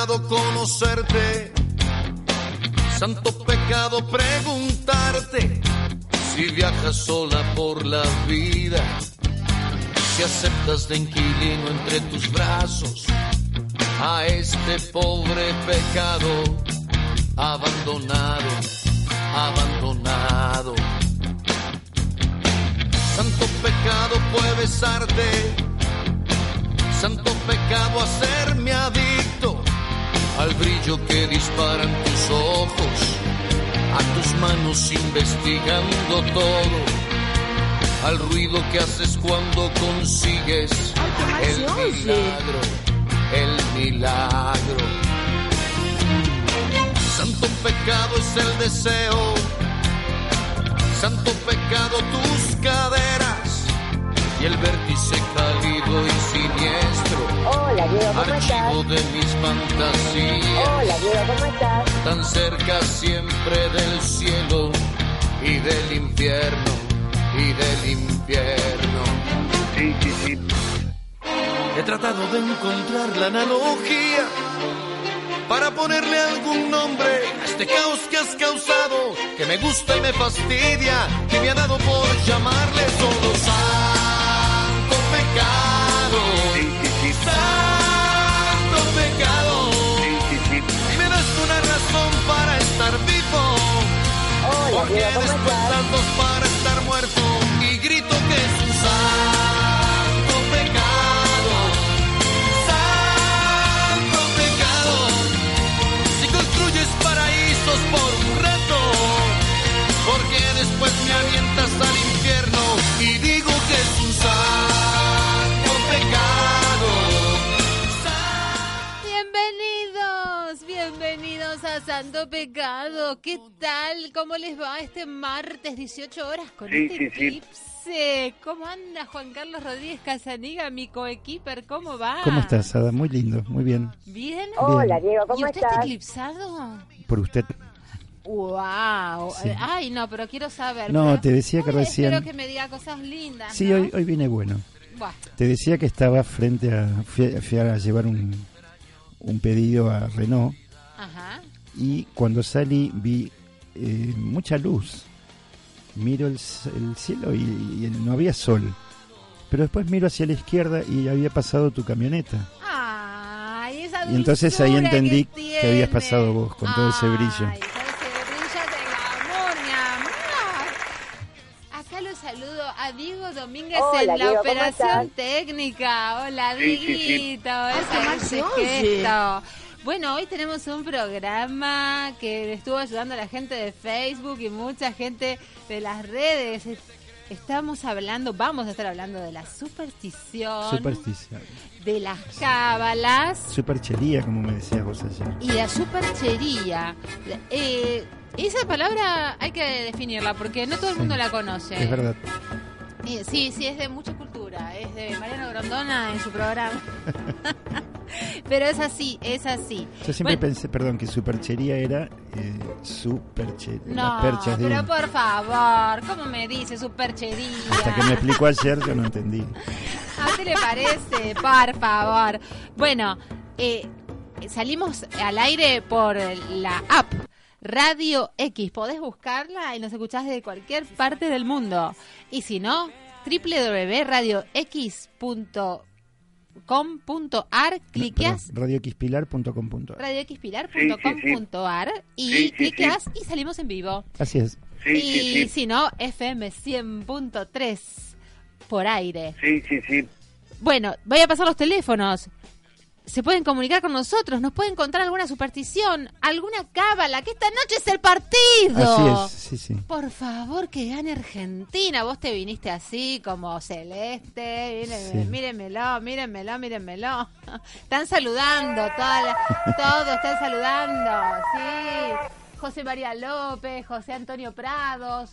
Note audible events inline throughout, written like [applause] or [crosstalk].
Pecado conocerte, santo pecado preguntarte si viajas sola por la vida, si aceptas de inquilino entre tus brazos a este pobre pecado abandonado, abandonado. Santo pecado puede besarte santo pecado hacerme adicto al brillo que disparan tus ojos, a tus manos investigando todo, al ruido que haces cuando consigues el milagro, el milagro. Santo pecado es el deseo, santo pecado tus caderas y el vértice cálido y siniestro. Hola, Diego, ¿cómo Archivo estás? de mis fantasías. Hola, Diego, ¿cómo estás? Tan cerca siempre del cielo y del infierno, y del infierno. Sí, sí, sí. He tratado de encontrar la analogía para ponerle algún nombre a este caos que has causado, que me gusta y me fastidia, que me ha dado por llamarle solo santo pecado. Santo pecado. Y me das una razón para estar vivo. Porque Diego, ¿cómo después estás? Santo Pecado. ¿Qué tal? ¿Cómo les va este martes 18 horas con Sí, este sí, sí. eclipse? ¿Cómo anda Juan Carlos Rodríguez Casaniga, mi coequiper? ¿Cómo va? ¿Cómo estás, Ada? Muy lindo, muy bien. ¿Bien? Hola. Diego, ¿Y ¿cómo usted está estás? eclipsado? Por usted. ¡Wow! Sí. Ay, no, pero quiero saber. No, pero- te decía que Ay, recién- Espero que me diga cosas lindas. Sí, ¿no? hoy, hoy viene bueno. Buah, Te decía que estaba frente a... Fui, a- fui a llevar un, un pedido a Renault Ajá. Y cuando salí vi eh, mucha luz. Miro el, el cielo y, y no había sol. Pero después miro hacia la izquierda y había pasado tu camioneta. Ay, esa Y entonces ahí entendí que, que habías pasado vos con todo ese brillo. Ay, con ese brillo. Acá lo saludo a Diego Domínguez Hola, en la Diego, ¿cómo operación técnica. Hola, Sí, sí, sí. Bueno, hoy tenemos un programa que estuvo ayudando a la gente de Facebook y mucha gente de las redes. Es- Estamos hablando, vamos a estar hablando de la superstición, Superstición. de las cábalas Superchería, como me decías vos ayer. y la superchería. Eh, esa palabra hay que definirla porque no todo el Sí, mundo la conoce. Es verdad. Eh, Sí, sí, es de mucha cultura. Es de Mariano Grondona en su programa. [laughs] Pero es así, es así. Yo siempre Bueno, pensé, perdón, que superchería era eh, superche, No, perchas de pero por favor, ¿cómo me dice superchería? Hasta que me explicó ayer yo no entendí. ¿A usted le parece? Por favor. Bueno, eh, salimos al aire por la app Radio X. Podés buscarla y nos escuchás desde cualquier parte del mundo. Y si no, www.radiox.com.ar, cliqueas radioxpilar.com.ar. radioxpilar.com.ar y Sí, sí, sí. cliqueas y salimos en vivo. Así es. Sí, y sí, sí. si no, FM 100.3 por aire. Sí, sí, sí. Bueno, voy a pasar los teléfonos. Se pueden comunicar con nosotros, nos pueden contar alguna superstición, alguna cábala, que esta noche es el partido. Así es, sí, sí. Por favor, que gane Argentina. Vos te viniste así, como celeste. Miren, Sí. Mírenmelo, mírenmelo, mírenmelo. [laughs] Están saludando, toda la- todos están saludando. Sí. José María López, José Antonio Prados.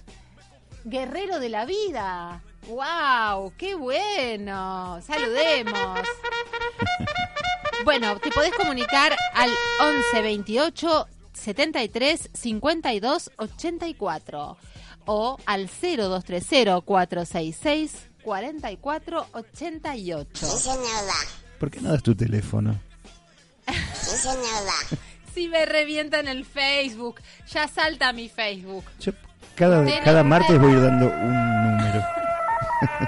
Guerrero de la vida. ¡Wow! ¡Qué bueno! Saludemos. Bueno, te podés comunicar al 11 28 73 52 84 o al 0230 466 44 88. ¿Por qué no das tu teléfono? Si me revientan el Facebook, ya salta mi Facebook. Yo cada, martes voy dando un número. [laughs]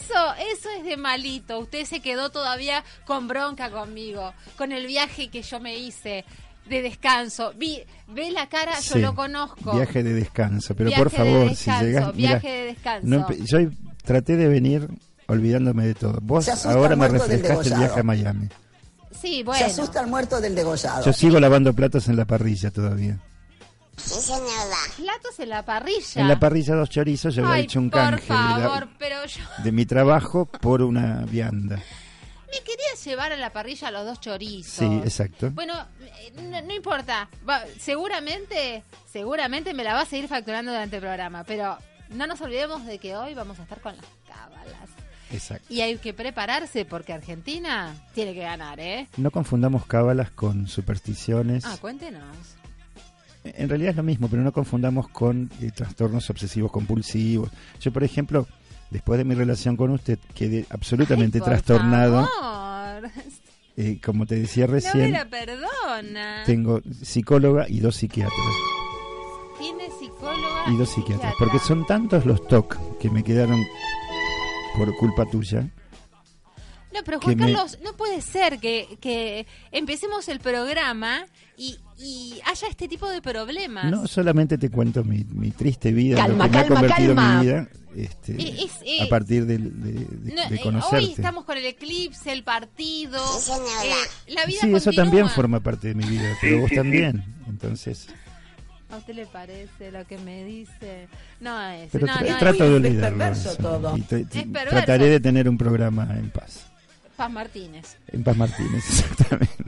Eso, eso es de malito. Usted se quedó todavía con bronca conmigo, con el viaje que yo me hice de descanso. Vi, ve la cara, Sí, yo lo conozco. Viaje de descanso, pero Viaje por de favor, descanso, si llegas. viaje de descanso. no yo traté de venir olvidándome de todo. Vos Se ahora me refrescaste el viaje a Miami. Sí, Se bueno. asusta el muerto del degollado. Yo sigo lavando platos en la parrilla todavía. Platos en la parrilla. En la parrilla dos chorizos, yo había Ay, hecho un por canje de, la- favor, pero yo de mi trabajo por una vianda. me quería llevar a la parrilla los dos chorizos. Sí, exacto. Bueno, eh, no, no importa. Va- seguramente, seguramente me la va a seguir facturando durante el programa, pero no nos olvidemos de que hoy vamos a estar con las cábalas. Exacto. Y hay que prepararse porque Argentina tiene que ganar, ¿eh? No confundamos cábalas con supersticiones. Ah, cuéntenos. En realidad es lo mismo, pero no confundamos con eh, trastornos obsesivos compulsivos. Yo, por ejemplo, después de mi relación con usted, quedé absolutamente Ay, por trastornado. favor. Eh, como te decía No me recién, la perdona. tengo psicóloga y dos psiquiatras. Tiene psicóloga Y dos psiquiatras. Porque son tantos los TOC que me quedaron por culpa tuya. No, pero Juan que me- Carlos, no puede ser que, que empecemos el programa y, y haya este tipo de problemas. No solamente te cuento mi, mi triste vida, Calma, lo que me ha calma, convertido calma. mi vida este, Eh, es, eh, a partir del- de, de- No, de eh, conocerte. hoy estamos con el eclipse, el partido. eh, la vida Sí, eso continúa. también forma parte de mi vida, pero vos también. Entonces, ¿A usted le parece lo que me dice? No es. pero no, tra- no es. trato de Uy, es olvidarlo. perverso eso. todo. Y Es perverso. trataré de tener un programa en paz. Paz Martínez. En Paz Martínez, [laughs] exactamente.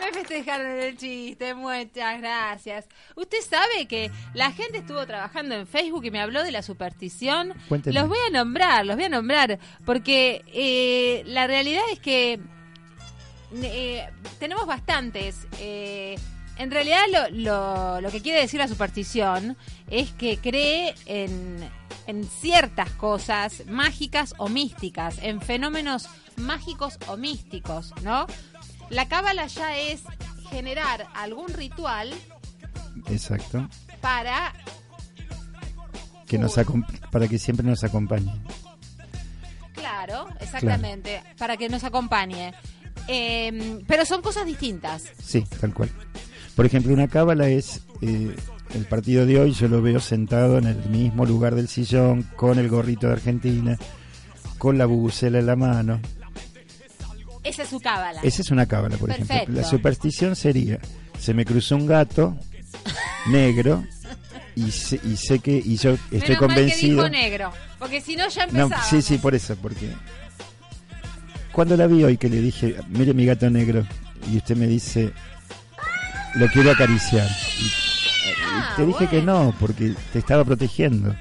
Me festejaron el chiste, muchas gracias. Usted sabe que la gente estuvo trabajando en Facebook y me habló de la superstición. Cuénteme. Los voy a nombrar, los voy a nombrar, porque eh, la realidad es que eh, tenemos bastantes. eh, en realidad lo, lo, lo que quiere decir la superstición es que cree en, en ciertas cosas mágicas o místicas, en fenómenos mágicos o místicos, ¿no? La cábala ya es generar algún ritual Exacto. para Que nos para que siempre nos acompañe. Claro, exactamente, para que nos acompañe. Eh, pero son cosas distintas. Sí, tal cual. Por ejemplo, una cábala es eh, el partido de hoy, yo lo veo sentado en el mismo lugar del sillón, con el gorrito de Argentina, con la bubucela en la mano. Esa es su cábala. Esa es una cábala, por Perfecto. ejemplo. La superstición sería, se me cruzó un gato negro y sé, y sé que y yo estoy Menos mal que convencido. dijo negro, porque si no ya No, empezaba. sí, sí, por eso, porque cuando la vi hoy que le dije, mire mi gato negro, y usted me dice, lo quiero acariciar. Y, y te dije que no, porque te estaba protegiendo.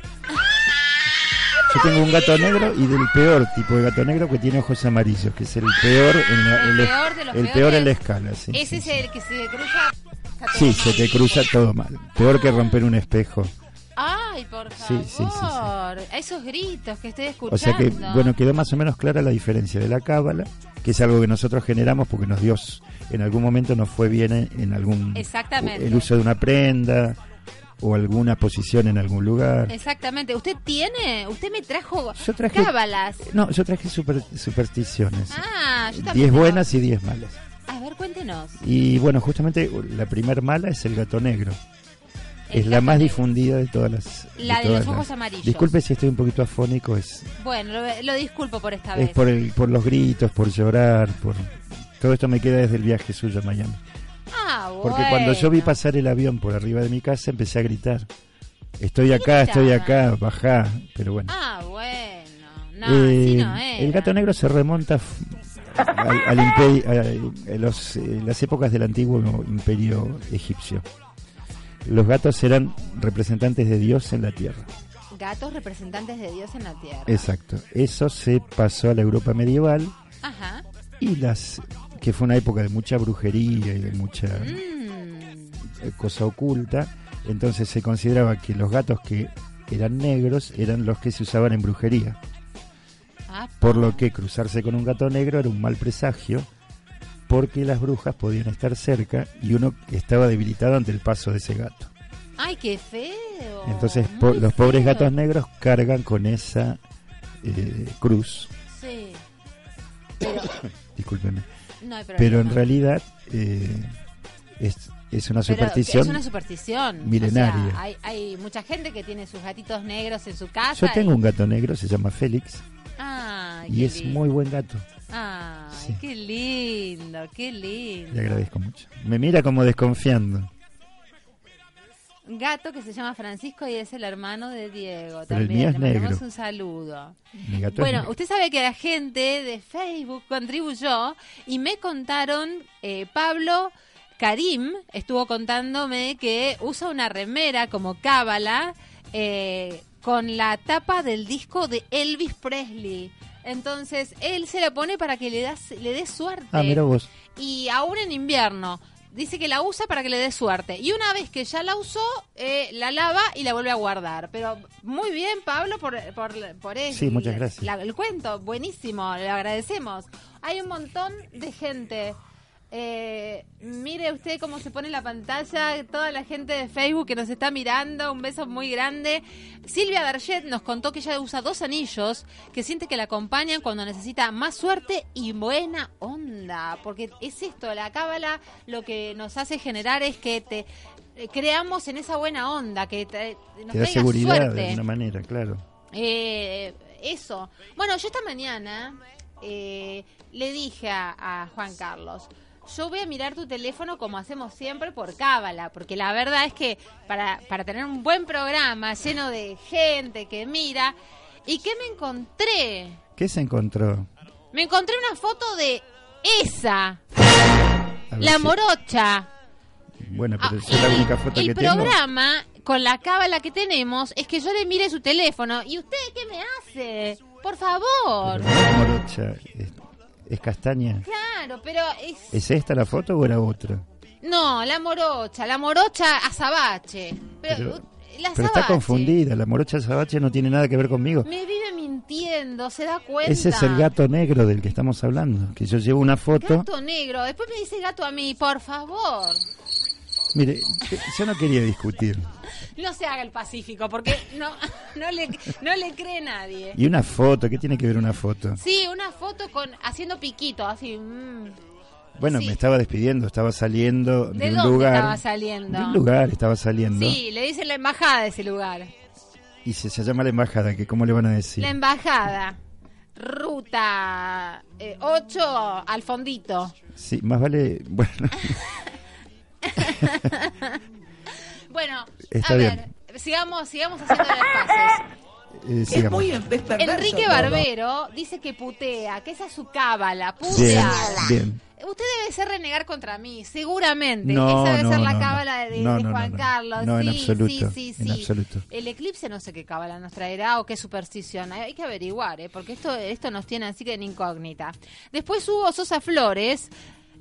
Yo tengo un gato negro y del peor tipo de gato negro que tiene ojos amarillos, que es el peor en la, El peor de los el peores. peor en la escala. Sí, Ese sí, es sí. el que se cruza. Sí, se te cruza todo mal. Peor que romper un espejo. Ay, por favor. sí, sí, sí. A esos gritos que estoy escuchando. O sea que, bueno, quedó más o menos clara la diferencia de la cábala, que es algo que nosotros generamos porque nos dio, en algún momento nos fue bien en, en algún... Exactamente. El uso de una prenda o alguna posición en algún lugar. Exactamente. ¿Usted tiene? Usted me trajo Yo traje- cábalas. No, yo traje super- supersticiones. Ah, yo también. diez buenas y diez malas. A ver, cuéntenos. Y bueno, justamente la primer mala es el gato negro. Es la más difundida de todas las. La de todas los ojos las- amarillos. Disculpe si estoy un poquito afónico, es, Bueno, lo, lo disculpo por esta es vez. por, el, por los gritos, por llorar, por. Todo esto me queda desde el viaje suyo a Miami. Ah, Porque cuando yo vi bueno. pasar el avión por arriba de mi casa empecé a gritar. Estoy acá, estoy acá, bajá. Pero bueno. Ah, bueno. No, Eh, así no era. el gato negro se remonta al, al imperio, a- a los, eh, las épocas del antiguo imperio egipcio. Los gatos eran representantes de Dios en la tierra. Gatos representantes de Dios en la tierra. Exacto. Eso se pasó a la Europa medieval Ajá. y las que fue una época de mucha brujería y de mucha Mm. cosa oculta. Entonces se consideraba que los gatos que eran negros eran los que se usaban en brujería. Ah, Por lo que cruzarse con un gato negro era un mal presagio, porque las brujas podían estar cerca y uno estaba debilitado ante el paso de ese gato. Ay, qué feo. Entonces po- los pobres gatos negros cargan con esa eh, cruz, Sí. [coughs] discúlpenme, No hay problema. pero en realidad eh, es, es una Pero superstición. Es una superstición. milenaria. O sea, hay, hay mucha gente que tiene sus gatitos negros en su casa. Yo tengo y- un gato negro, se llama Félix, Ay, y es lindo. muy buen gato. Ay, Sí. qué lindo, qué lindo. Le agradezco mucho. Me mira como desconfiando. Gato que se llama Francisco y es el hermano de Diego. Pero el también. mío es Le mandamos un saludo. Bueno, usted sabe que la gente de Facebook contribuyó y me contaron, eh, Pablo Karim estuvo contándome que usa una remera como cábala eh, con la tapa del disco de Elvis Presley. Entonces, él se la pone para que le, das, le dé suerte. Ah, mira vos. Y aún en invierno. Dice que la usa para que le dé suerte. Y una vez que ya la usó, eh, la lava y la vuelve a guardar. Pero muy bien, Pablo, por, por, por eso. Sí, muchas gracias. La- el cuento, buenísimo, le agradecemos. Hay un montón de gente. Eh, mire usted cómo se pone la pantalla, toda la gente de Facebook que nos está mirando, un beso muy grande. Silvia Darget nos contó que ella usa dos anillos que siente que la acompañan cuando necesita más suerte y buena onda, porque es esto, la cábala lo que nos hace generar es que te eh, creamos en esa buena onda, que te, nos Te da seguridad suerte. de alguna manera, claro. Eh, eso. Bueno, yo esta mañana le dije a, a Juan Carlos, yo voy a mirar tu teléfono como hacemos siempre por cábala, porque la verdad es que para, para tener un buen programa lleno de gente que mira, ¿y qué me encontré? ¿Qué se encontró? Me encontré una foto de esa, la si- morocha. Bueno, pero Ah, es la única foto el que tengo. programa con la cábala que tenemos es que yo le mire su teléfono. ¿Y usted qué me hace? Por favor. Pero morocha, es castaña. Claro, pero es... ¿Es esta la foto o era otra? No, la morocha, la morocha azabache. Pero, Pero, la pero está confundida, la morocha sabache no tiene nada que ver conmigo. Me vive mintiendo, ¿se da cuenta? Ese es el gato negro del que estamos hablando, que yo llevo una foto. Gato negro. Después me dice gato a mí, por favor. Mire, yo no quería discutir. No se haga el pacífico, porque no, [laughs] no, le, no le cree nadie. Y una foto, ¿qué tiene que ver una foto? Sí, una foto con haciendo piquito, así. mm. Bueno, Sí. me estaba despidiendo, estaba saliendo de, ¿De un dónde lugar. estaba saliendo? De un lugar estaba saliendo. Sí, le dicen la embajada de ese lugar. Y se, se llama la embajada, que ¿cómo le van a decir? La embajaada. Ruta 8 al fondito. Sí, más vale. [laughs] Bueno, [laughs] Bueno, Está a bien. ver, sigamos, sigamos haciendo las. Eh. Enrique Barbero dice que putea, que esa es su cábala, putea. bien. Usted debe ser renegar contra mí, seguramente. No, Esa debe no, ser la no, cábala no. de, No, de no, Juan no, no. Carlos. No, en sí, absoluto, sí, sí, en sí. absoluto. El eclipse no sé qué cábala nos traerá o qué superstición. Hay hay que averiguar, ¿eh? porque esto, esto nos tiene así que en incógnita. Después Hugo Sosa Flores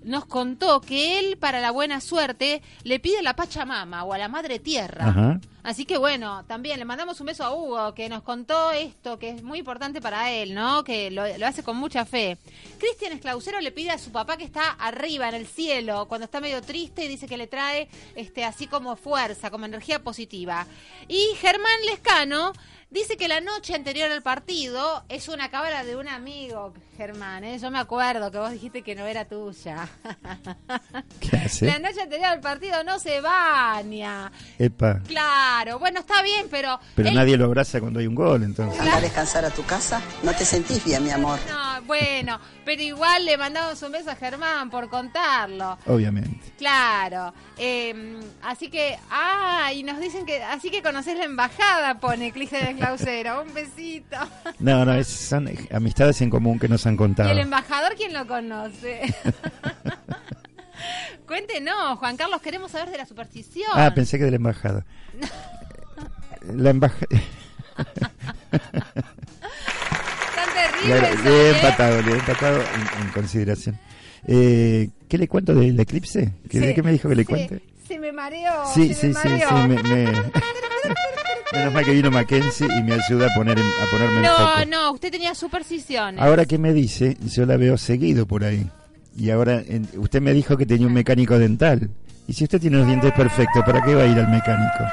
nos contó que él, para la buena suerte, le pide a la Pachamama o a la Madre Tierra. Ajá. Así que bueno, también le mandamos un beso a Hugo, que nos contó esto, que es muy importante para él, ¿no? Que lo, lo hace con mucha fe. Cristian Esclausero le pide a su papá que está arriba, en el cielo, cuando está medio triste, y dice que le trae este así como fuerza, como energía positiva. Y Germán Lescano Dice que la noche anterior al partido es una cábala de un amigo, Germán. ¿eh? Yo me acuerdo que vos dijiste que no era tuya. ¿Qué hace? La noche anterior al partido no se baña. Epa. Claro, bueno, está bien, pero... Pero él- nadie lo abraza cuando hay un gol, entonces. Anda a descansar a tu casa. No te sentís bien, mi amor. No, bueno, pero igual le mandamos un beso a Germán por contarlo. Obviamente. Claro. eh, así que, ah, y nos dicen que, así que conocés la embajada, pone Cristian Clausero. Un besito. No, no, es- son amistades en común que nos han ¿Y contado. el embajador quién lo conoce? [laughs] [laughs] Cuéntenos, Juan Carlos, queremos saber de la superstición. Ah, pensé que de la embajada. [laughs] La embajada. Tan terrible. Le he ¿eh? empatado, le he empatado en, en consideración. Eh, ¿Qué le cuento del eclipse? ¿Qué, ¿De Sí, qué me dijo que le sí, cuente? Se me mareó. Sí, se sí, me sí, sí. mareó. me- me- Menos mal que vino Mackenzie y me ayuda a, poner en- a ponerme en No, no, usted tenía supersticiones. Ahora que me dice, yo la veo seguido por ahí. Y ahora, en- usted me dijo que tenía un mecánico dental. Y si usted tiene los dientes perfectos, ¿para qué va a ir al mecánico?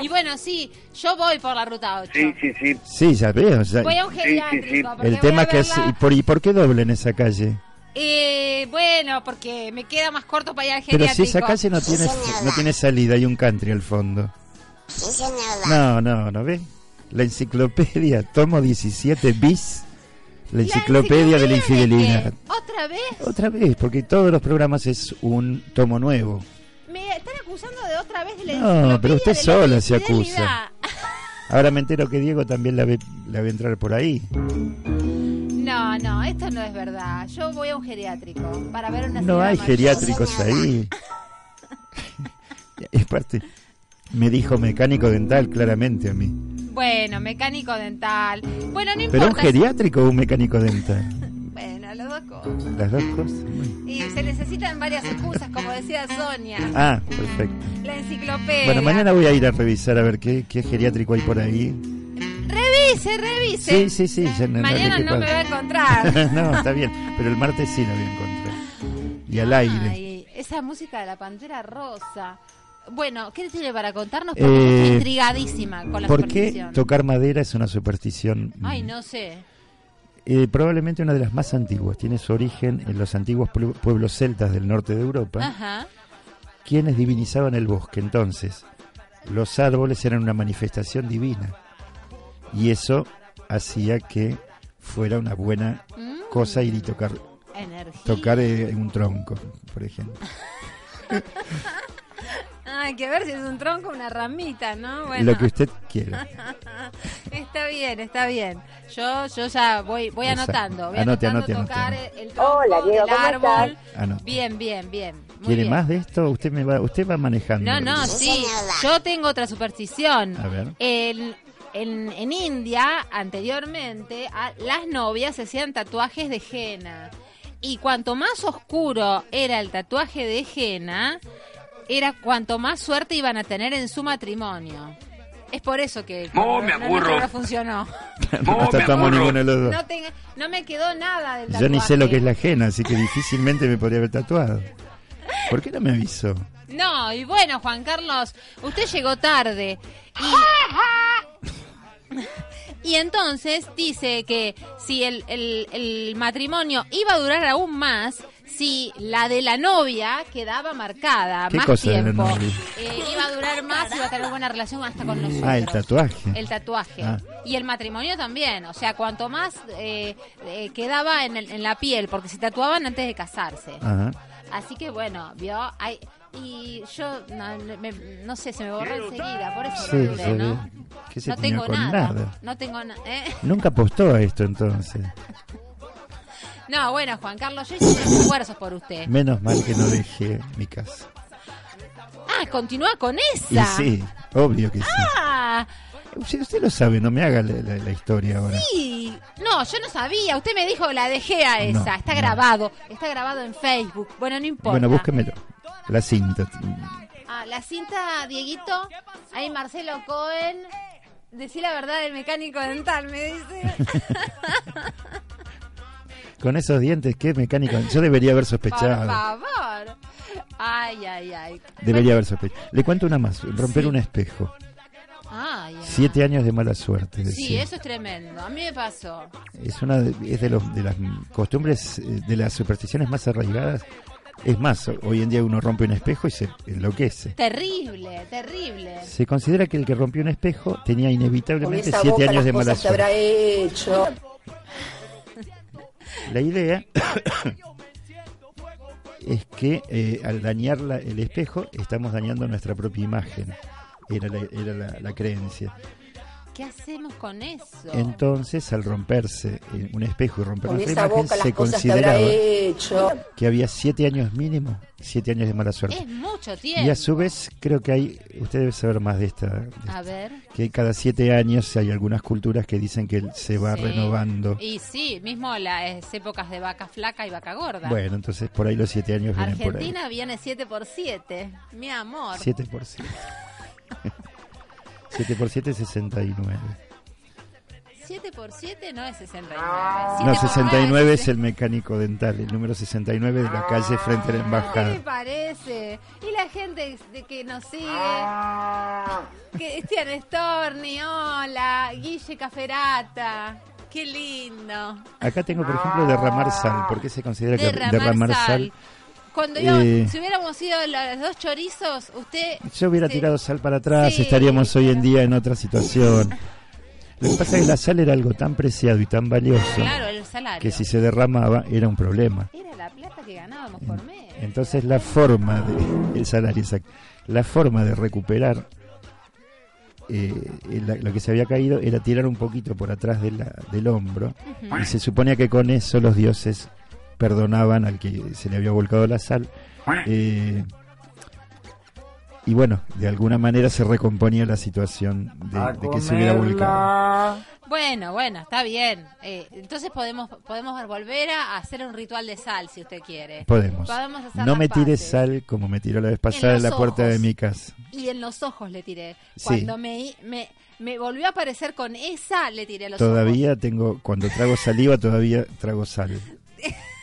Y bueno, sí, yo voy por la ruta 8. Sí, sí, sí. Sí, ya veo. ya- Voy a un sí, geriátrico. sí. porque el tema que... verla- es- ¿y por, ¿Y por qué doble en esa calle? Eh, bueno, porque me queda más corto para ir al Pero geriátrico. si esa calle no tiene, no tiene salida, hay un country al fondo. No, no, ¿no ve? La enciclopedia, tomo 17 bis, la ¿La enciclopedia de la infidelidad. ¿Otra vez? Otra vez, porque todos los programas es un tomo nuevo. Me están acusando de otra vez de la No, enciclopedia pero usted de la sola se infidelidad. Ahora me entero que Diego también la ve, la ve entrar por ahí. No, no, esto no es verdad. Yo voy a un geriátrico para ver una No hay mayor. geriátricos ahí. [laughs] [laughs] Es parte. Me dijo mecánico dental claramente a mí. Bueno, mecánico dental. Bueno, no ¿Pero un importa. geriátrico o un mecánico dental? [laughs] Bueno, las dos cosas. Las dos cosas. Bueno. Y se necesitan varias excusas, como decía Sonia. Ah, perfecto. La enciclopedia. Bueno, mañana voy a ir a revisar a ver qué, qué geriátrico hay por ahí. Revise, revise. Sí, sí, sí. ya no- Mañana no me va a encontrar. [laughs] no, está bien. Pero el martes sí lo voy a encontrar. Y al aire. Esa música de la Pantera Rosa. Bueno, ¿qué tiene para contarnos? Porque yo Eh, estoy intrigadísima con la ¿Por qué tocar madera es una superstición? Ay, no sé. Eh, probablemente una de las más antiguas. Tiene su origen en los antiguos pueblo- pueblos celtas del norte de Europa, Ajá. quienes divinizaban el bosque. Entonces, los árboles eran una manifestación divina. Y eso hacía que fuera una buena Mm, cosa ir y tocar, energía. tocar eh, un tronco, por ejemplo. [laughs] Hay que ver si es un tronco o una ramita, ¿no? Bueno, Lo que usted quiera. [laughs] está bien, está bien. Yo yo ya voy voy Exacto. anotando, voy Anote, anotando anote, tocar anote. el tronco Hola, Diego, ¿cómo árbol. Ah. Bien, bien, bien. Muy ¿Quiere bien. más de esto? Usted me va, usted va manejando. No, no, sí. Yo tengo otra superstición. A ver. En, en, en India, anteriormente, a- las novias se hacían tatuajes de henna. Y cuanto más oscuro era el tatuaje de henna, era cuanto más suerte iban a tener en su matrimonio. Es por eso que Oh, me no- aburro. no funcionó. no aburro. ninguno de los dos. No, tenga- no me quedó nada del tatuaje. Yo ni sé lo que es la ajena, así que difícilmente me podría haber tatuado. ¿Por qué no me avisó? No, y bueno, Juan Carlos, usted llegó tarde. Y, [laughs] y entonces dice que si el, el- el matrimonio iba a durar aún más, si la de la novia quedaba marcada ¿Qué más cosa de la tiempo, novia? eh, iba a durar más, iba a tener buena relación hasta con nosotros. Ah, el tatuaje. El tatuaje. Ah. Y el matrimonio también. O sea, cuanto más eh, eh, quedaba en, el- en la piel, porque se tatuaban antes de casarse. Ajá. Así que bueno, vio, hay, y yo no, me- no sé, se me borró enseguida, por eso Sí, no sí. ¿Qué se No tengo nada, nada? no tengo nada. Nunca apostó a esto entonces. [laughs] No, bueno, Juan Carlos, yo hice unos esfuerzos por usted. Menos mal que no dejé mi casa. Ah, continúa con Y esa. sí, obvio que sí. Ah, Usted, usted lo sabe, no me haga la, la- la historia ahora. sí. No, yo no sabía. Usted me dijo la dejé a esa. No, está no. grabado. Está grabado en Facebook. Bueno, no importa. Bueno, búsquemelo. La cinta. Ah, la cinta, Dieguito, ahí Marcelo Cohen, decí la verdad del mecánico dental, me dice. [laughs] Con esos dientes, qué mecánico. Yo debería haber Por sospechado. favor. Ay, ay, ay. Debería haber sospechado. Le cuento una más. Romper Sí. un espejo. Ay, ay. Siete años de mala suerte. Sí, decía. eso es tremendo. A mí me pasó. Es una de, es de, los, de las costumbres, eh, de las supersticiones más arraigadas. Es más, hoy en día uno rompe un espejo y se enloquece. Terrible, terrible. Se considera que el que rompió un espejo tenía inevitablemente siete boca años de mala que habrá suerte. hecho. La idea es que eh, al dañar la- el espejo estamos dañando nuestra propia imagen. Era la, creencia. ¿Qué hacemos con eso? Entonces, al romperse eh, un espejo y romper Con nuestra esa imagen, boca se cosas que consideraba hecho. que había siete años mínimo, siete años de mala suerte. es mucho tiempo. Y a su vez, creo que hay, usted debe saber más de esta, de A ver. que cada siete años hay algunas culturas que dicen que se va Sí. renovando. Y sí, mismo las épocas de vaca flaca y vaca gorda. Bueno, entonces por ahí los siete años vienen por ahí. Argentina viene 7 por 7 Mi amor. 7 por 7. [laughs] 7 por 7 es 69. 7 por 7 no es 69. No, 7 por 69 nueve es el mecánico dental, el número 69 de la calle frente a la ¿Qué me embajada. parece? Y la gente de que nos sigue, Cristian Storni, hola, Guille Caferata, qué lindo. Acá tengo, por ejemplo, derramar sal. ¿Por qué se considera que Derramar, derramar sal. sal? Cuando yo, Eh, si hubiéramos sido los dos chorizos, usted... Yo hubiera se- tirado sal para atrás, Sí, estaríamos hoy en día en otra situación. Lo que pasa es que la sal era algo tan preciado y tan valioso Claro, el salario. que si se derramaba era un problema. Era la plata que ganábamos por mes. Entonces la forma de el salario exacto, la forma de recuperar eh, la- lo que se había caído era tirar un poquito por atrás de la- del hombro y se suponía que con eso los dioses perdonaban al que se le había volcado la sal eh, y bueno de alguna manera se recomponía la situación de, de que se hubiera volcado Bueno, bueno, está bien. Eh, entonces podemos podemos volver a hacer un ritual de sal si usted quiere. podemos Podemos hacer no me tires sal como me tiró la vez pasada en la puerta de mi casa Y en los ojos le tiré. Sí. Cuando me, me, me volvió a aparecer con esa, le tiré a los ojos. Todavía tengo, cuando trago saliva, todavía trago sal. [laughs]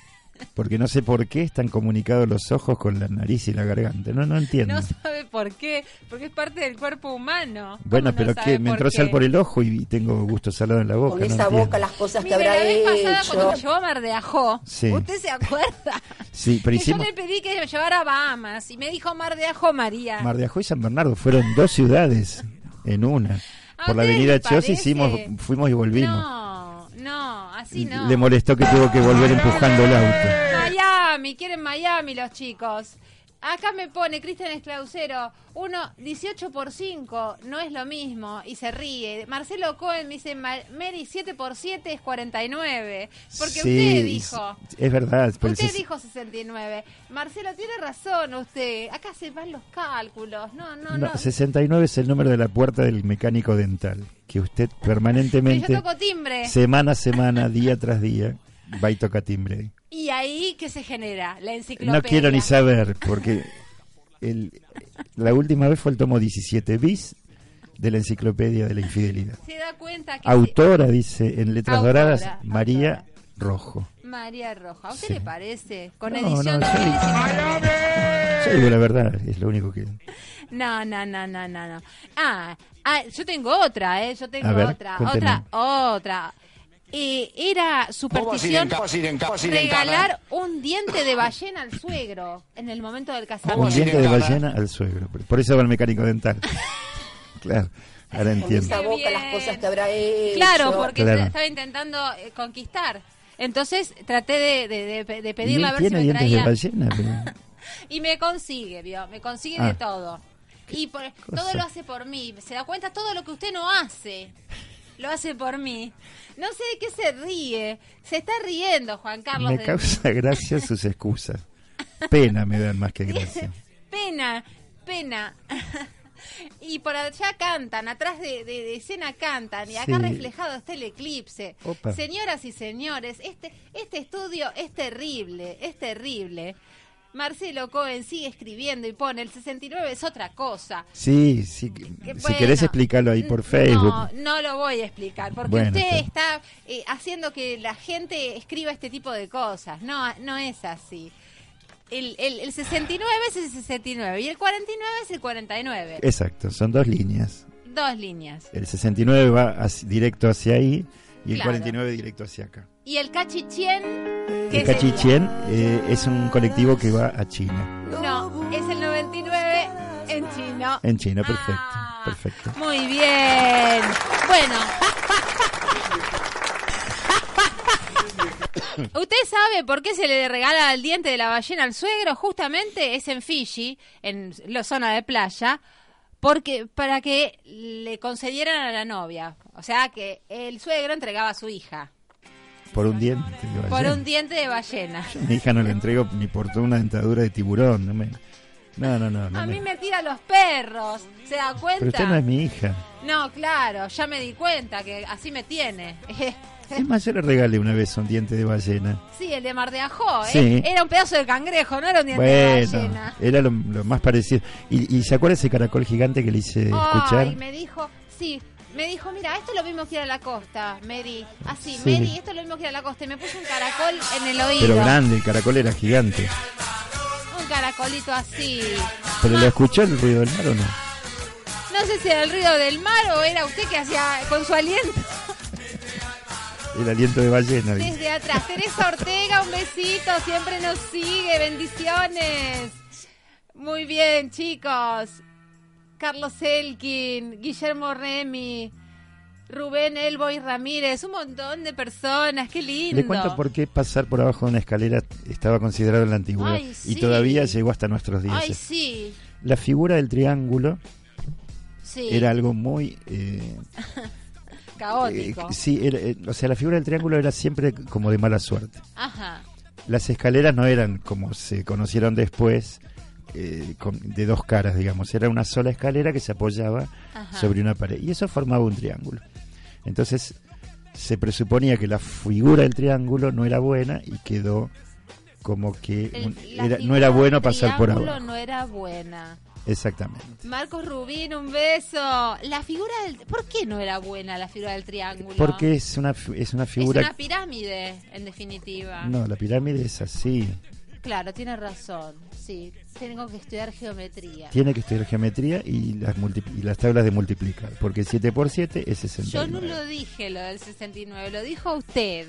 Porque no sé por qué están comunicados los ojos con la nariz y la garganta. No, no entiendo. No sabe por qué, porque es parte del cuerpo humano. bueno, ¿Cómo no pero sabe que me entró sal por el ojo y tengo gusto salado en la boca. Con no esa entiendo. boca las cosas que Mire, habrá la vez pasada cuando me hecho. llevó a Mar de Ajó, Sí. ¿usted se acuerda? Sí, pero que yo le pedí que me llevara a Bahamas y me dijo Mar de Ajó María. Mar de Ajó y San Bernardo. Fueron dos ciudades en una. ¿A Por la avenida parece? hicimos, fuimos y volvimos. No, no, así no. Le molestó que tuvo que volver empujando el auto. Miami, quieren Miami los chicos. Acá me pone Cristian Esclausero, uno 18 por 5 no es lo mismo y se ríe. Marcelo Cohen me dice, "Ma- Mary 7 por 7 es 49. Porque Sí, usted dijo, Es verdad. usted se- dijo 69. Marcelo, tiene razón usted. Acá se van los cálculos. No, no, no. No, 69 es el número de la puerta del mecánico dental. Que usted permanentemente. yo toco timbre. semana a semana, día tras día, va y toca timbre. Y ahí, ¿qué se genera? La enciclopedia. No quiero ni saber, porque el, la última vez fue el tomo 17 bis de la enciclopedia de la infidelidad. Se da cuenta que... Autora, dice en letras Autora, doradas, María autora. Rojo. María Roja, ¿a usted Sí. le parece? Con No, edición no, soy- 2019. Yo digo la verdad, es lo único que... No, no, no, no, no, no. Ah, ah, yo tengo otra, ¿eh? Yo tengo ver, otra, cuénteme. otra, otra. Eh, era superstición regalar un diente de ballena al suegro en el momento del Un casamiento. diente de ballena al suegro. Por eso va el mecánico dental. [laughs] Claro, ahora Con entiendo. esa boca las cosas que habrá hecho. Claro, porque Claro. estaba intentando eh, conquistar. Entonces traté de, de, de- de Y pedirle a ver si tiene me dientes traía. de ballena, pero... [laughs] Y me consigue, vio, me consigue Ah. de todo. Y por- todo lo hace por mí. Se da cuenta todo lo que usted no hace. Lo hace por mí. No sé de qué se ríe. Se está riendo, Juan Carlos. Me de- causa gracia sus excusas. Pena me dan más que gracia. [laughs] Pena, pena. [laughs] y por allá cantan, atrás de, de- de escena cantan, y acá Sí. reflejado está el eclipse. Opa. Señoras y señores, este, este estudio es terrible, es terrible. Marcelo Cohen sigue escribiendo y pone el 69 es otra cosa. Sí, sí. Que si querés explicarlo ahí por Facebook. No, no lo voy a explicar, porque Bueno, usted está está eh, haciendo que la gente escriba este tipo de cosas. No, no es así. El, el, el 69 es el 69 y el 49 es el 49. Exacto, son dos líneas. Dos líneas. El 69 va directo hacia ahí y el Claro. 49 directo hacia acá. Y el cachichien, ¿qué El sería? Cachichén eh, es un colectivo que va a China. No, es el 99 en chino. En China, perfecto. Ah, Perfecto. Muy bien. Bueno. ¿Usted sabe por qué se le regala el diente de la ballena al suegro? Justamente es en Fiji, en la zona de playa, porque para que le concedieran a la novia. O sea, que el suegro entregaba a su hija Por un diente. de por ballena. un diente de ballena. Yo a mi hija no le entrego ni por toda una dentadura de tiburón. No, me... no, no. no, no A me- mí me tiran los perros. ¿Se da cuenta? Pero usted no es mi hija. No, claro, ya me di cuenta que así me tiene. [laughs] [laughs] Es más, yo le regalé una vez un diente de ballena. sí, el de Mar de Ajó, ¿eh? Sí. Era un pedazo de cangrejo, no era un diente de Bueno, ballena. era lo, lo más parecido. ¿Y, y se acuerda ese caracol gigante que le hice escuchar? Ay, me dijo, sí, me dijo, mira, esto es lo mismo que ir a la costa, Mary. Así, Sí. Mary, esto es lo mismo que ir a la costa. Y me puso un caracol en el oído. Pero grande, el caracol era gigante. Un caracolito así. ¿Pero le escuchó el ruido del mar o no? No sé si era el ruido del mar o era usted que hacía con su aliento El aliento de ballena. desde atrás. Teresa Ortega, un besito, siempre nos sigue, bendiciones. Muy bien, chicos. Carlos Elkin, Guillermo Remy, Rubén Elboy Ramírez, un montón de personas, qué lindo. Le cuento por qué pasar por abajo de una escalera estaba considerado en la antigüedad Ay, y sí. todavía llegó hasta nuestros días. Ay, sí, La figura del triángulo sí, era algo muy... eh, [laughs] caótico. eh, sí, era, eh, o sea, la figura del triángulo era siempre como de mala suerte. Ajá, Las escaleras no eran como se conocieron después, eh, con- de dos caras, digamos. Era una sola escalera que se apoyaba ajá. sobre una pared. Y eso formaba un triángulo. Entonces se presuponía que la figura del triángulo no era buena y quedó como que El- un- la era- no era bueno pasar por triángulo abajo. no era buena. Exactamente. Marcos Rubín, un beso. La figura del... ¿Por qué no era buena la figura del triángulo? Porque es una, es una Es figura... una pirámide, en definitiva. No, la pirámide es así. Claro, tiene razón. Sí, tengo que estudiar geometría. Tiene que estudiar geometría y las, multi- y las tablas de multiplicar. Porque 7 por 7 es Yo 69. no lo dije lo del 69, lo dijo usted.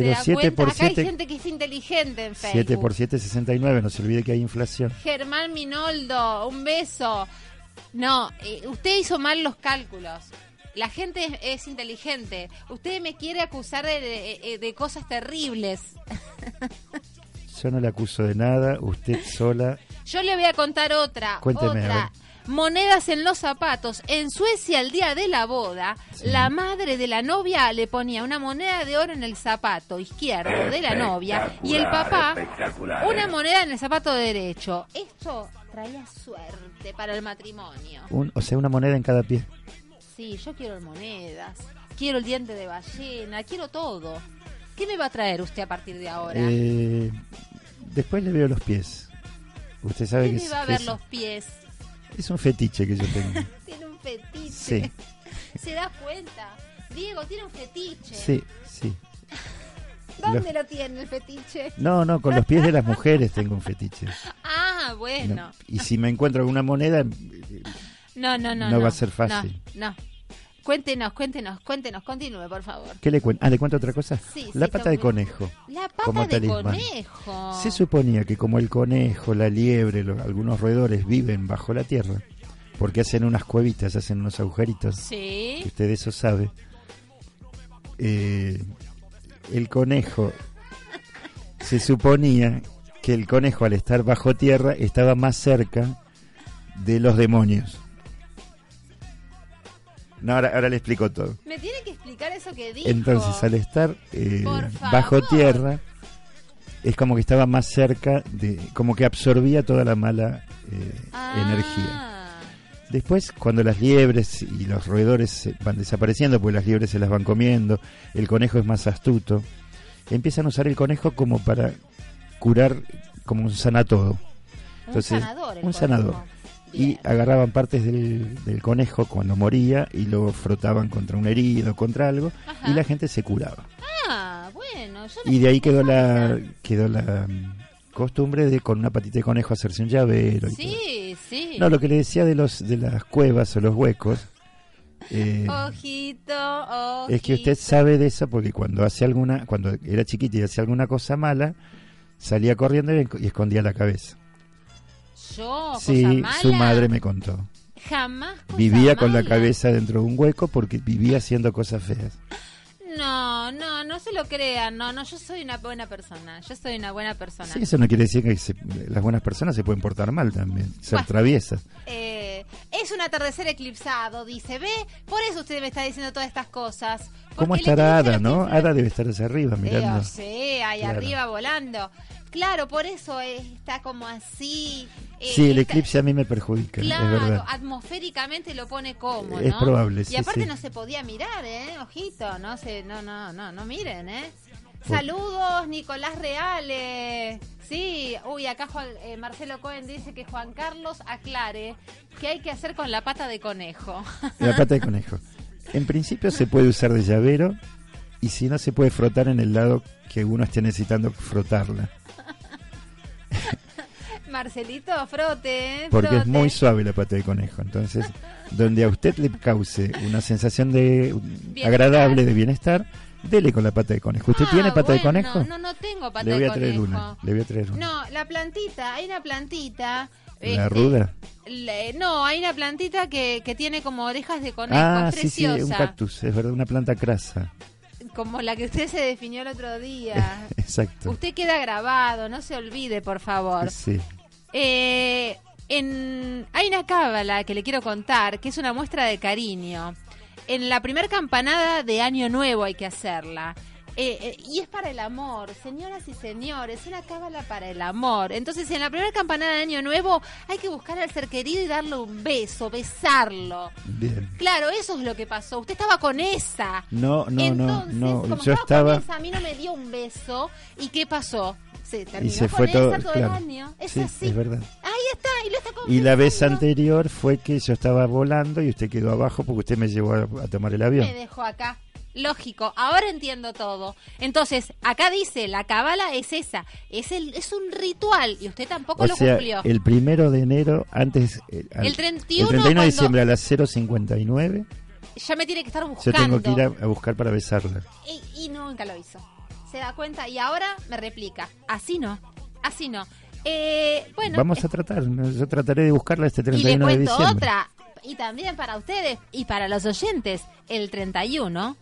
Pero ¿Se da 7 cuenta? por Acá hay 7... gente que es inteligente en Facebook. 7 por 7 es 69, no se olvide que hay inflación. Germán Minoldo, un beso. No, eh, usted hizo mal los cálculos. La gente es, es inteligente. Usted me quiere acusar de, de- de cosas terribles. Yo no le acuso de nada, usted sola. Yo le voy a contar otra. Cuénteme, a otra. ver. Monedas en los zapatos. En Suecia, el día de la boda, Sí. la madre de la novia le ponía una moneda de oro en el zapato izquierdo de la novia y el papá una moneda en el zapato derecho. Esto traía suerte para el matrimonio. Un, o sea, una moneda en cada pie. Sí, yo quiero monedas, quiero el diente de ballena, quiero todo. ¿Qué me va a traer usted a partir de ahora? Eh, después le veo los pies. Usted sabe ¿Qué que me va a ver es- los pies? Es un fetiche que yo tengo. [laughs] Tiene un fetiche. Sí. [laughs] ¿Se da cuenta? Diego tiene un fetiche. Sí, sí. [laughs] ¿Dónde Los- lo tiene el fetiche? No, no, con los pies de las mujeres tengo un fetiche. Ah, bueno. No, Y si me encuentro alguna moneda, No, no, no. No va a ser fácil. No, no. Cuéntenos, cuéntenos, cuéntenos, continúe, por favor. ¿qué le cuento? Ah, ¿le cuento otra cosa? Sí, la sí, pata de conejo. La Como pata de talismán. conejo. Se suponía que como el conejo, la liebre, algunos roedores viven bajo la tierra, porque hacen unas cuevitas, hacen unos agujeritos, Sí. que usted eso sabe, eh, el conejo, [laughs] se suponía que el conejo al estar bajo tierra estaba más cerca de los demonios. No, ahora, ahora le explico todo. Me tiene que explicar eso que dijo. Entonces, al estar eh, bajo tierra, es como que estaba más cerca de, como que absorbía toda la mala eh, Ah. energía. Después, cuando las liebres y los roedores se van desapareciendo, pues las liebres se las van comiendo, el conejo es más astuto, empiezan a usar el conejo como para curar como un sanatodo. Entonces, un sanador. un sanador. Y agarraban partes del, del conejo cuando moría y lo frotaban contra un herido, contra algo, Ajá. y la gente se curaba. Ah, bueno. Yo no- Y de ahí quedó la quedó la mm, costumbre de con una patita de conejo hacerse un llavero. y todo. Sí, sí. No, lo que le decía de los de las cuevas o los huecos eh, Ojito, ojito. es que usted sabe de eso porque cuando hace alguna cuando era chiquita y hacía alguna cosa mala salía corriendo y escondía la cabeza. Yo, cosa Sí, mala, su madre me contó. Jamás cosa Vivía con la cabeza dentro de un hueco porque vivía haciendo cosas feas. No, no, no se lo crean. No, no, yo soy una buena persona. Yo soy una buena persona. Sí, eso no quiere decir que se- las buenas personas se pueden portar mal también, ser Bueno. traviesas. Eh, es un atardecer eclipsado, dice. ¿Ve? Por eso usted me está diciendo todas estas cosas. ¿Cómo estará Ada, no? Ada debe estar hacia arriba mirando. Eh, sí, ahí Claro. arriba volando. Claro, por eso está como así. eh, Sí, el está- eclipse a mí me perjudica, es Claro, verdad. atmosféricamente lo pone como, Es ¿no? probable, Y sí, aparte sí. no se podía mirar, ¿eh? Ojito, no se, no, no, no, no miren, ¿eh? Por- Saludos, Nicolás Reales. Sí, uy, acá Juan- eh, Marcelo Cohen dice que Juan Carlos aclare qué hay que hacer con la pata de conejo. La pata de conejo. En principio se puede usar de llavero y si no se puede frotar en el lado que uno esté necesitando frotarla. [laughs] Marcelito, frote. Porque es muy suave la pata de conejo. Entonces, donde a usted le cause una sensación de agradable de bienestar, dele con la pata de conejo. ¿Usted Ah, tiene pata de conejo? No, no tengo pata le voy de a traer conejo. una. Le voy a traer una. No, la plantita, hay una plantita. ¿La este, ruda? le- no, hay una plantita que, que tiene como orejas de conejo, Ah, es sí, sí, un cactus. Es verdad, una planta crasa. Como la que usted se definió el otro día. [laughs] Exacto. usted queda grabado, no se olvide, por favor. Sí. Eh, en, hay una cábala que le quiero contar, que es una muestra de cariño. En la primer campanada de Año Nuevo hay que hacerla. Eh, eh, y es para el amor, señoras y señores, una cábala para el amor. Entonces, en la primera campanada de Año Nuevo hay que buscar al ser querido y darle un beso, besarlo. Bien. Claro, eso es lo que pasó. Usted estaba con esa. No, no, Entonces, no, como no. Yo estaba con esa, a mí no me dio un beso. ¿Y qué pasó? Se terminó se con fue esa todo claro. el año. Es Sí, así. es verdad. Ahí está, y lo está Y la vez anterior fue que yo estaba volando y usted quedó abajo porque usted me llevó a, a tomar el avión. Me dejó acá. Lógico, ahora entiendo todo. Entonces, acá dice, la cábala es esa, es el es un ritual y usted tampoco O lo sea, cumplió. el primero de enero, antes. eh, El 31 el 31 de diciembre a las 0.59, Ya me tiene que estar yo buscando. tengo que ir a, a buscar para besarla. y, y nunca lo hizo. Se da cuenta y ahora me replica. Así no, así no. Eh, bueno, Vamos a tratar, yo trataré de buscarla este y le 31 de cuento diciembre. otra. Y también para ustedes y para los oyentes, el 31,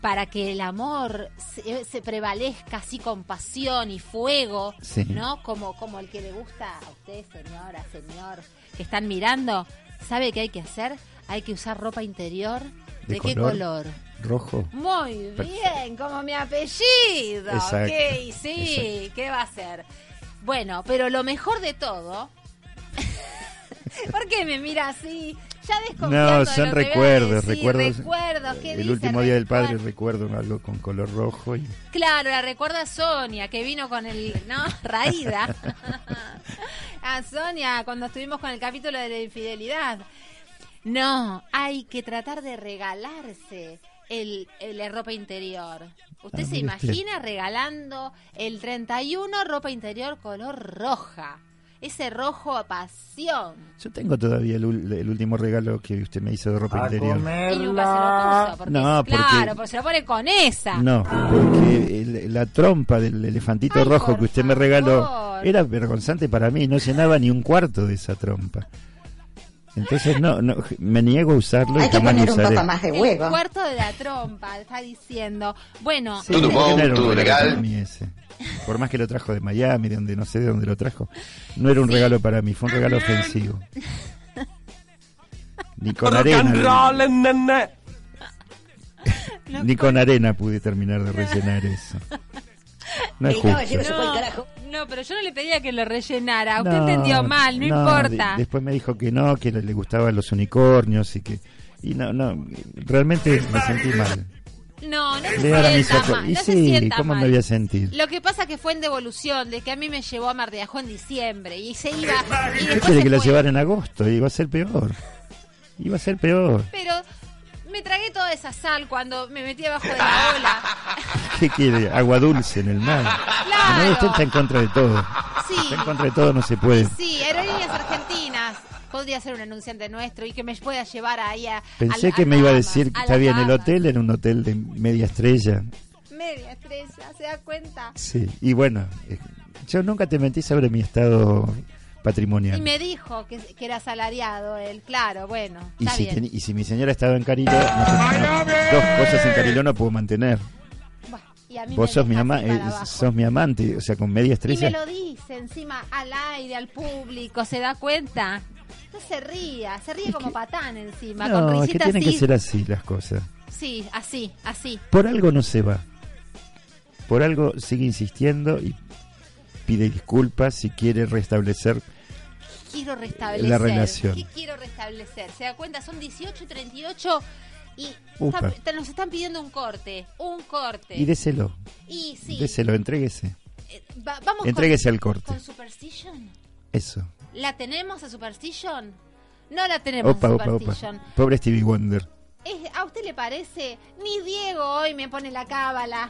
para que el amor se, se prevalezca así con pasión y fuego, Sí. ¿no? Como, como el que le gusta a usted, señora, señor, que están mirando. ¿Sabe qué hay que hacer? Hay que usar ropa interior. ¿De, ¿De qué color? Rojo. Muy Perfecto. bien, como mi apellido. Exacto, Ok, sí, ¿qué va a ser? Bueno, pero lo mejor de todo. [laughs] ¿Por qué me mira así? Ya desconfiando No, de son lo que voy a recuerdos, decir, recuerdos. recuerdos, ¿qué el dice? último día del padre recuerdo algo con color rojo y Claro, la recuerda Sonia, que vino con el, ¿no? [laughs] Raída. [laughs] a Sonia, cuando estuvimos con el capítulo de la infidelidad. No, hay que tratar de regalarse el, el- la ropa interior. ¿Usted Ah, se mire usted. imagina regalando el 31 ropa interior color roja? Ese rojo a pasión. yo tengo todavía el, ul- el último regalo que usted me hizo de ropa interior. Y nunca se lo puso. Porque, No, porque- claro, porque se lo pone con esa. No, porque el- la trompa del elefantito Ay, rojo que usted me regaló era vergonzante para mí, no llenaba ni un cuarto de esa trompa. Entonces no, no me niego a usarlo y Hay que jamás lo poner un usaré. poco más de El huevo. cuarto de la trompa, está diciendo. Bueno, Sí, bom, era un legal. Por más que lo trajo de Miami, de donde no sé de dónde lo trajo, no era un regalo para mí, fue un regalo ofensivo. Ni con arena, ni con arena pude terminar de rellenar eso. No es no, justo. no, pero yo no le pedía que lo rellenara. Usted No, entendió mal, no, importa. de- después me dijo que no, que le, le gustaban los unicornios y que y no, no, realmente me sentí mal. No, no se sienta mal. No se sí, sienta ¿cómo mal. me voy a sentir? Lo que pasa que fue en devolución, de que a mí me llevó a Mar de Ajó en diciembre y se iba. Y después se que lo fue. llevara en agosto, iba a ser peor. Iba a ser peor. Pero me tragué toda esa sal cuando me metí abajo de la ola. [laughs] ¿Qué quiere? Agua dulce en el mar. Claro. No, usted está en contra de todo. Sí. Está en contra de todo, no se puede. Sí, Aerolíneas Argentinas. Podría ser un anunciante nuestro y que me pueda llevar ahí a. Pensé a- que a me iba a decir que a está las bien el hotel, en un hotel de media estrella. Media estrella, ¿se da cuenta? Sí, y bueno, eh, yo nunca te mentí sobre mi estado patrimonial. Y me dijo que, que era asalariado él, claro, bueno, Y está si, bien. y si mi señora estaba en Cariló, no sé, no, dos cosas en Cariló no puedo mantener. Bueno, y a mí Vos sos mi, ama, eh, sos mi amante, o sea, con media Y me estrella. lo dice encima al aire, al público, ¿se da cuenta? No se ría, se ríe como patán encima, con No, es que tienen así. que ser así las cosas. Sí, así, así. Por algo no se va. Por algo sigue insistiendo y pide disculpas si quiere restablecer. Quiero restablecer. La relación. ¿Qué quiero restablecer? ¿Se da cuenta? Son 18 y 38 y está- nos están pidiendo un corte, un corte. Y déselo, Y sí, déselo, entréguese. eh, va- vamos Entréguese con, al corte. con Superstition. Eso. ¿La tenemos a Superstition? No la tenemos Opa, a opa, Superstition. opa. Pobre Stevie Wonder. ¿A usted le parece? Ni Diego hoy me pone la cábala.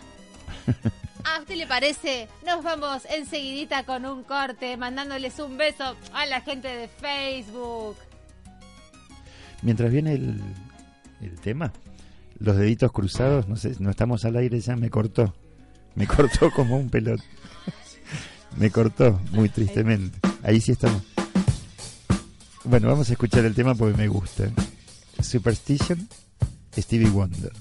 [laughs] ¿A usted le parece? Nos vamos enseguidita con un corte, mandándoles un beso a la gente de Facebook. Mientras viene el, el tema, los deditos cruzados, no sé, no estamos al aire ya, me cortó. Me cortó como un pelot. [laughs] Me cortó muy tristemente. Ahí sí estamos. Bueno, vamos a escuchar el tema porque me gusta. Superstition, Stevie Wonder.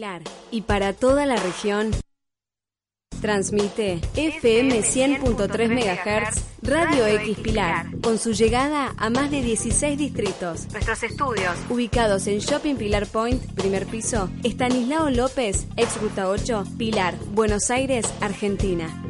Pilar y para toda la región. Transmite FM 100.3 MHz Radio X Pilar, con su llegada a más de 16 distritos. Nuestros estudios, ubicados en Shopping Pilar Point, primer piso, Estanislao López, ex Ruta 8, Pilar, Buenos Aires, Argentina.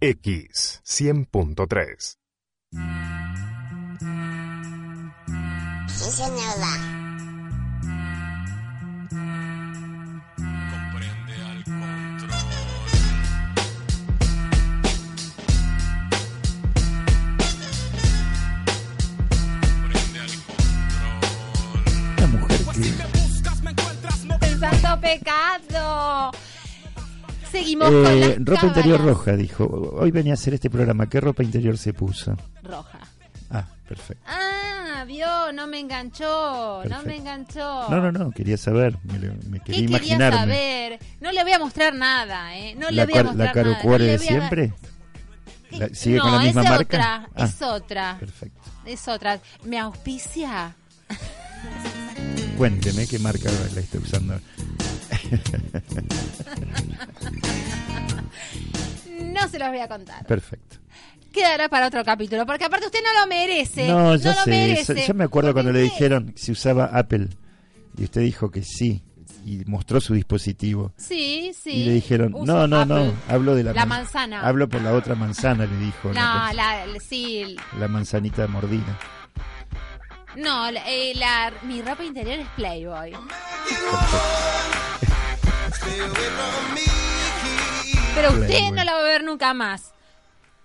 X 100.3. Sí, señora. Comprende al control. Comprende al control. Una mujer que... El santo pecado. Seguimos con Eh, las ropa interior roja, dijo. Hoy venía a hacer este programa. ¿Qué ropa interior se puso? Roja. Ah, perfecto. Ah, vio, no me enganchó, no me enganchó. No, no, no, quería saber. Me, me ¿Qué quería quería saber? No le voy a mostrar nada, ¿eh? No le voy a mostrar la Caro nada. no de siempre. La- ¿Sigue no, con la misma es marca? otra, Ah, es otra, Perfecto. es otra. ¿Me auspicia? Cuénteme qué marca la está usando. [laughs] No se los voy a contar. Perfecto. Quedará para otro capítulo, porque aparte usted no lo merece. No, ya lo sé. merece. Yo me acuerdo cuando le dijeron si usaba Apple y usted dijo que sí y mostró su dispositivo. Sí, sí. Y le dijeron, no, no, no, Apple. hablo de la, La man- manzana. Hablo por la otra manzana, le dijo. No, la, la- sí. la manzanita mordida. No, la, eh, la- mi ropa interior es Playboy. Pero usted Playboy. no la va a ver nunca más.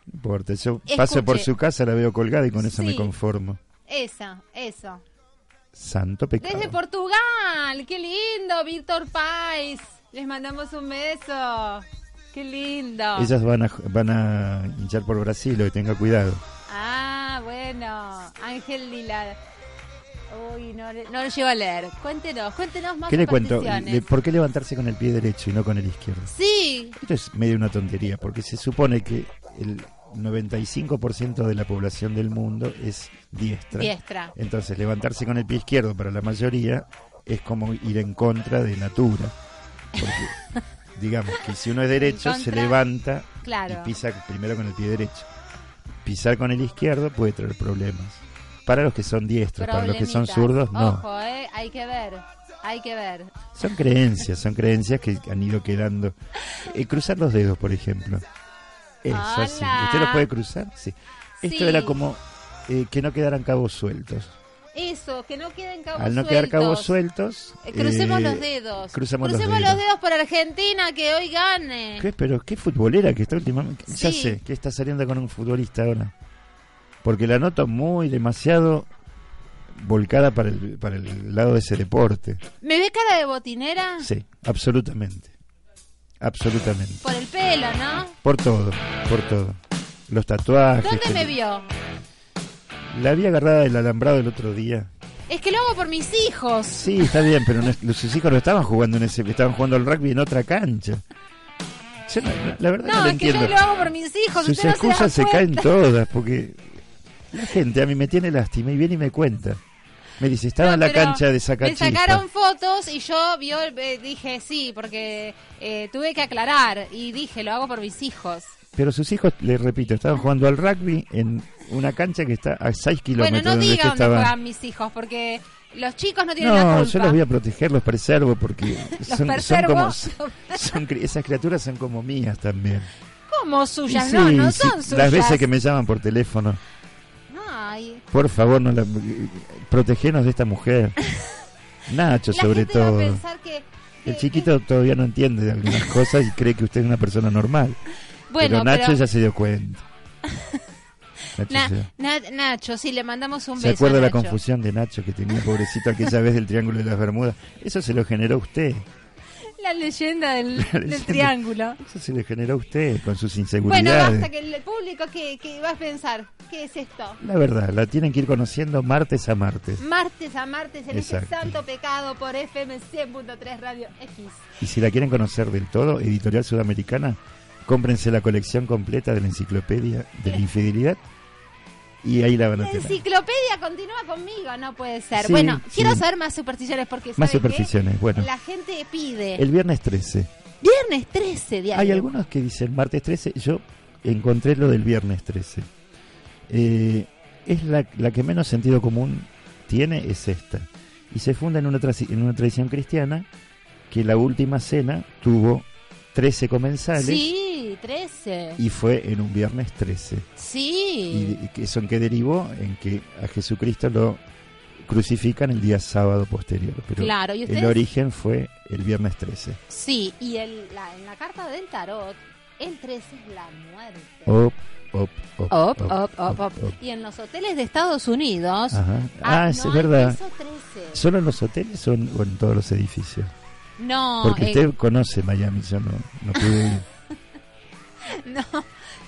No importa, yo paso por su casa, la veo colgada y con eso me conformo. Eso, eso. Santo pecado. Desde Portugal, qué lindo, Víctor Pais. Les mandamos un beso. Qué lindo. Ellas van a, van a hinchar por Brasil, hoy tenga cuidado. Ah, bueno. Ángel Lila. Uy, no, no lo llevo a leer. Cuéntenos, cuéntenos más ¿Qué le cuento? ¿Por qué levantarse con el pie derecho y no con el izquierdo? Sí, Esto es medio una tontería, porque se supone que el 95% de la población del mundo es diestra. diestra. Entonces, levantarse con el pie izquierdo para la mayoría es como ir en contra de natura. Porque, [laughs] digamos que si uno es derecho, se levanta claro. y pisa primero con el pie derecho. Pisar con el izquierdo puede traer problemas. Para los que son diestros, para los que son zurdos, no. Ojo, eh, hay que ver. Hay que ver. Son creencias, son creencias que han ido quedando. Eh, cruzar los dedos, por ejemplo. Eso. Hola. ¿Usted lo puede cruzar? Sí. Esto Sí. era como eh, que no quedaran cabos sueltos. Eso, que no queden cabos Al no sueltos. quedar cabos sueltos... Eh, crucemos eh, los dedos. Cruzamos, los, los dedos. dedos. por Argentina, que hoy gane. ¿Qué? Pero qué futbolera que está últimamente. Ya Sí. sé, que está saliendo con un futbolista ahora. Porque la noto muy demasiado volcada para el, para el lado de ese deporte. ¿Me ve cara de botinera? Sí, absolutamente. Absolutamente. Por el pelo, ¿no? Por todo, por todo. Los tatuajes. ¿Dónde que- me vio? La había agarrada del alambrado el otro día. Es que lo hago por mis hijos. Sí, está bien, pero no sus hijos no estaban jugando en ese, estaban jugando al rugby en otra cancha. Yo no- la verdad no, No, lo es que entiendo. yo lo hago por mis hijos. Sus no excusas se, caen todas, porque la gente a mí me tiene lástima y viene y me cuenta. Me dice, estaba No, en la cancha de Me Sacachispa. sacaron fotos y yo vio, eh, dije sí, porque eh, tuve que aclarar y dije, lo hago por mis hijos. Pero sus hijos, les repito, estaban jugando al rugby en una cancha que está a 6 kilómetros Bueno, no de donde diga yo dónde estaba. juegan mis hijos, porque los chicos no tienen la No, culpa. yo los voy a proteger, los preservo, porque [laughs] Los son, son como. son esas criaturas son como mías también. ¿Cómo Y suyas? sí, no, no sí, son suyas. Las veces que me llaman por teléfono, Ay, por favor, no la, protegenos de esta mujer. [laughs] Nacho, la sobre gente va a todo. pensar que... El que- chiquito todavía no entiende de algunas cosas y cree que usted es una persona normal. [laughs] Bueno, pero Nacho pero- ya se dio cuenta. [laughs] Nacho Na- se- Na- Nacho, sí, le mandamos un ¿Se beso. acuerda a la confusión de Nacho que tenía pobrecito aquella vez del Triángulo de las Bermudas? Eso se lo generó usted. La leyenda del, [laughs] La del leyenda. triángulo. Eso se le generó a usted con sus Bueno, inseguridades. basta que el público que, que va a pensar, ¿qué es esto? La verdad, la tienen que ir conociendo martes a martes. Martes a martes en este santo pecado por FM 100.3 Radio X. Y si la quieren conocer del todo, Editorial Sudamericana, cómprense la colección completa de la enciclopedia de la infidelidad y ahí la van a La enciclopedia continúa conmigo, no puede ser. Sí, bueno, sí. quiero saber más supersticiones porque Más supersticiones, bueno. La gente pide. El viernes 13. Viernes 13 diario. Hay algunos que dicen martes 13, yo encontré lo del viernes 13. Eh, es la, la que menos sentido común tiene, es esta. Y se funda en una, en una tradición cristiana que la última cena tuvo 13 comensales Sí, 13. y fue en un viernes 13. Sí. Y, eso en que derivó en que a Jesucristo lo crucifican el día sábado posterior. Pero Claro, ¿y el origen fue el viernes 13. Sí, y el, la, en la carta del tarot, el 13 es la muerte. Op, op, op, Op, op, op, op. Y en los hoteles de Estados Unidos. Ajá. Ah, es no verdad. hay piso 13. ¿Solo en los hoteles o en, o en todos los edificios? No, Porque eh, usted conoce Miami, yo no, no pude ir. [laughs] no,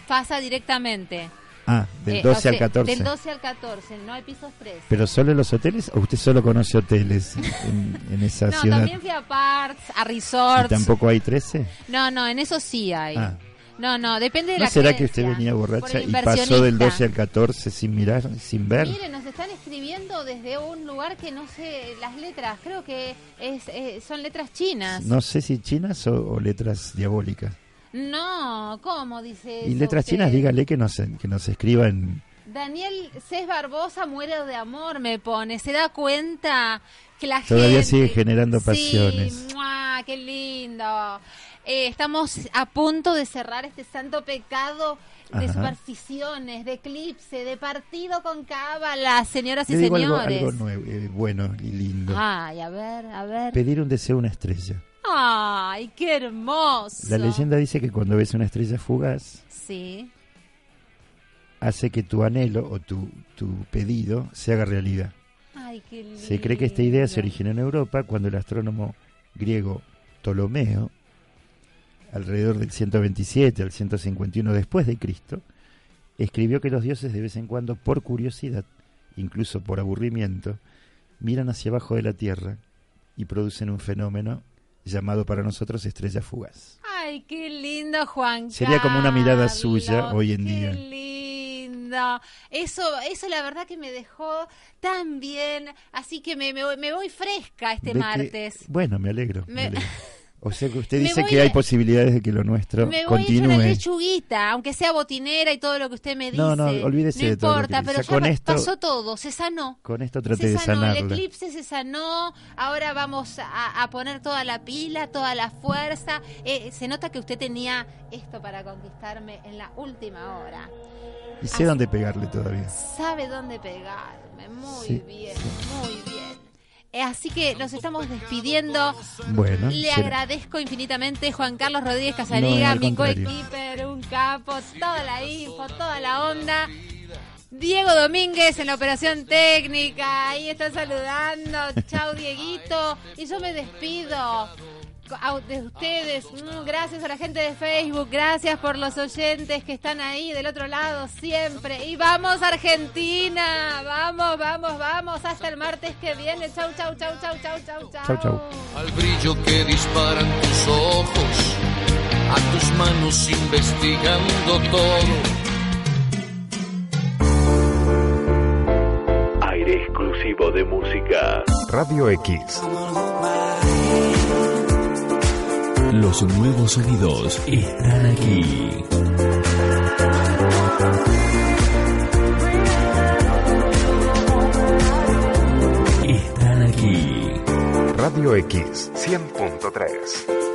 pasa directamente. Ah, del Eh, 12 o sea, al 14. Del 12 al 14, no hay pisos 13. ¿Pero solo en los hoteles o usted solo conoce hoteles en, en esa no, ciudad? también fui a parks, a ¿Y resorts. tampoco hay 13? No, no, en eso sí hay. Ah. No, no, depende de ¿No la será que usted venía borracha y pasó del inversionista. 12 al 14 sin mirar, sin ver? Mire, nos están escribiendo desde un lugar que no sé las letras, creo que es, eh, son letras chinas. No sé si chinas o, o letras diabólicas. No, ¿cómo dice Y eso letras usted? chinas, dígale que nos, que nos escriban. Daniel Cés Barbosa muere de amor, me pone. ¿Se da cuenta que la Todavía gente... sigue generando pasiones. Sí, ¡mua! ¡Qué lindo! Eh, estamos a punto de cerrar este santo pecado de Ajá. supersticiones, de eclipse, de partido con cábala, señoras y algo, señores. algo nuevo, eh, bueno y lindo. Ay, a ver, a ver. Pedir un deseo a una estrella. Ay, qué hermoso. La leyenda dice que cuando ves una estrella fugaz, Sí. hace que tu anhelo o tu, tu pedido se haga realidad. Ay, qué lindo. Se cree que esta idea se originó en Europa cuando el astrónomo griego Ptolomeo, alrededor del 127 al 151 después de Cristo, escribió que los dioses de vez en cuando, por curiosidad, incluso por aburrimiento, miran hacia abajo de la Tierra y producen un fenómeno llamado para nosotros estrella fugaz. Ay, qué lindo, Juan. Sería como una mirada suya hoy en qué día. lindo. Eso, eso la verdad que me dejó tan bien. Así que me, me, voy- me voy fresca este que- martes. bueno, me alegro. me Me- alegro. [laughs] O sea que usted Me dice que hay de- posibilidades de que lo nuestro Me voy continúe. una lechuguita, aunque sea botinera y todo lo que usted me dice. No, no, olvídese No de todo lo que importa, dice. pero Ya con esto- pasó todo, se sanó. Con esto traté se de sanó, el sanarla. eclipse se sanó, ahora vamos a, a poner toda la pila, toda la fuerza. Eh, se nota que usted tenía esto para conquistarme en la última hora. Y sé dónde pegarle todavía. Sabe dónde pegarme. Muy Sí, bien, muy bien. Eh, Así que nos estamos despidiendo. Bueno, Le será. agradezco infinitamente Juan Carlos Rodríguez Casariga, mi coequiper, un capo, toda la info, toda la onda. Diego Domínguez en la operación técnica, ahí está saludando. Chau, Dieguito. Y yo me despido de ustedes. Mm, Gracias a la gente de Facebook, gracias por los oyentes que están ahí del otro lado siempre. Y vamos, Argentina. Vamos, vamos, vamos. Hasta el martes que viene. Chau, chau, chau, chau, chau, chau, chau. Chau, chau. al brillo que disparan tus ojos, a tus manos investigando todo. Aire exclusivo de música. Radio X. Los nuevos sonidos están aquí. Están aquí. Radio X 100.3.